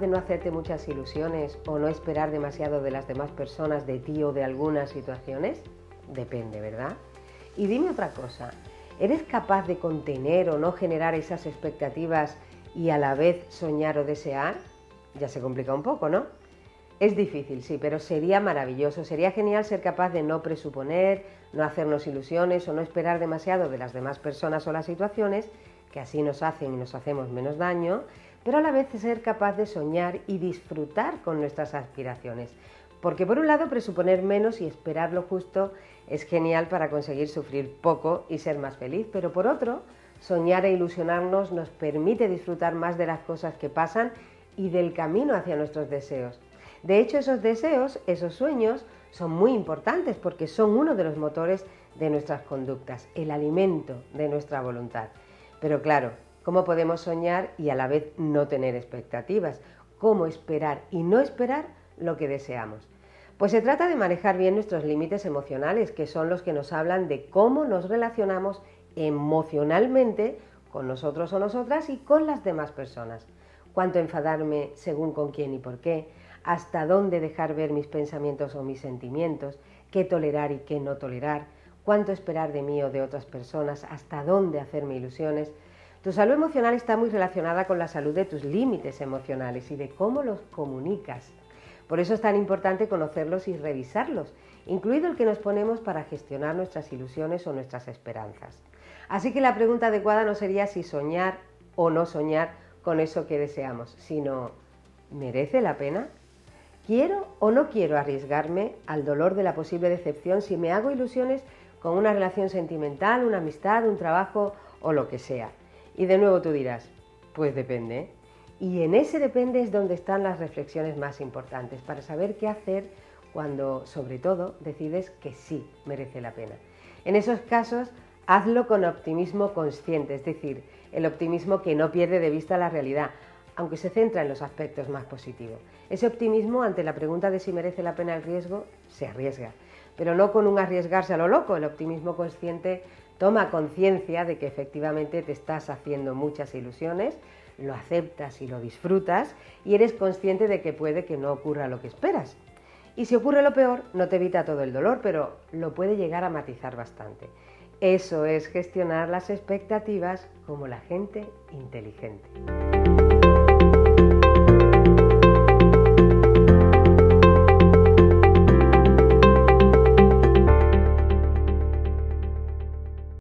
no hacerte muchas ilusiones o no esperar demasiado de las demás personas, de ti o de algunas situaciones? Depende, ¿verdad? Y dime otra cosa, ¿eres capaz de contener o no generar esas expectativas y a la vez soñar o desear? Ya se complica un poco, ¿no? Es difícil, sí, pero sería maravilloso, sería genial ser capaz de no presuponer, no hacernos ilusiones o no esperar demasiado de las demás personas o las situaciones, que así nos hacen y nos hacemos menos daño, pero a la vez ser capaz de soñar y disfrutar con nuestras aspiraciones. Porque por un lado presuponer menos y esperar lo justo es genial para conseguir sufrir poco y ser más feliz, pero por otro, soñar e ilusionarnos nos permite disfrutar más de las cosas que pasan y del camino hacia nuestros deseos. De hecho, esos deseos, esos sueños, son muy importantes porque son uno de los motores de nuestras conductas, el alimento de nuestra voluntad. Pero claro, ¿cómo podemos soñar y a la vez no tener expectativas? ¿Cómo esperar y no esperar lo que deseamos? Pues se trata de manejar bien nuestros límites emocionales, que son los que nos hablan de cómo nos relacionamos emocionalmente con nosotros o nosotras y con las demás personas. Cuánto enfadarme según con quién y por qué, hasta dónde dejar ver mis pensamientos o mis sentimientos, qué tolerar y qué no tolerar, cuánto esperar de mí o de otras personas, hasta dónde hacerme ilusiones. Tu salud emocional está muy relacionada con la salud de tus límites emocionales y de cómo los comunicas. Por eso es tan importante conocerlos y revisarlos, incluido el que nos ponemos para gestionar nuestras ilusiones o nuestras esperanzas. Así que la pregunta adecuada no sería si soñar o no soñar con eso que deseamos, sino ¿merece la pena? ¿Quiero o no quiero arriesgarme al dolor de la posible decepción si me hago ilusiones con una relación sentimental, una amistad, un trabajo o lo que sea? Y de nuevo tú dirás, pues depende. Y en ese depende es donde están las reflexiones más importantes para saber qué hacer cuando, sobre todo, decides que sí merece la pena. En esos casos, hazlo con optimismo consciente, es decir, el optimismo que no pierde de vista la realidad, aunque se centra en los aspectos más positivos. Ese optimismo ante la pregunta de si merece la pena el riesgo, se arriesga, pero no con un arriesgarse a lo loco. El optimismo consciente toma conciencia de que efectivamente te estás haciendo muchas ilusiones, lo aceptas y lo disfrutas y eres consciente de que puede que no ocurra lo que esperas. Y si ocurre lo peor, no te evita todo el dolor, pero lo puede llegar a matizar bastante. Eso es gestionar las expectativas como la gente inteligente.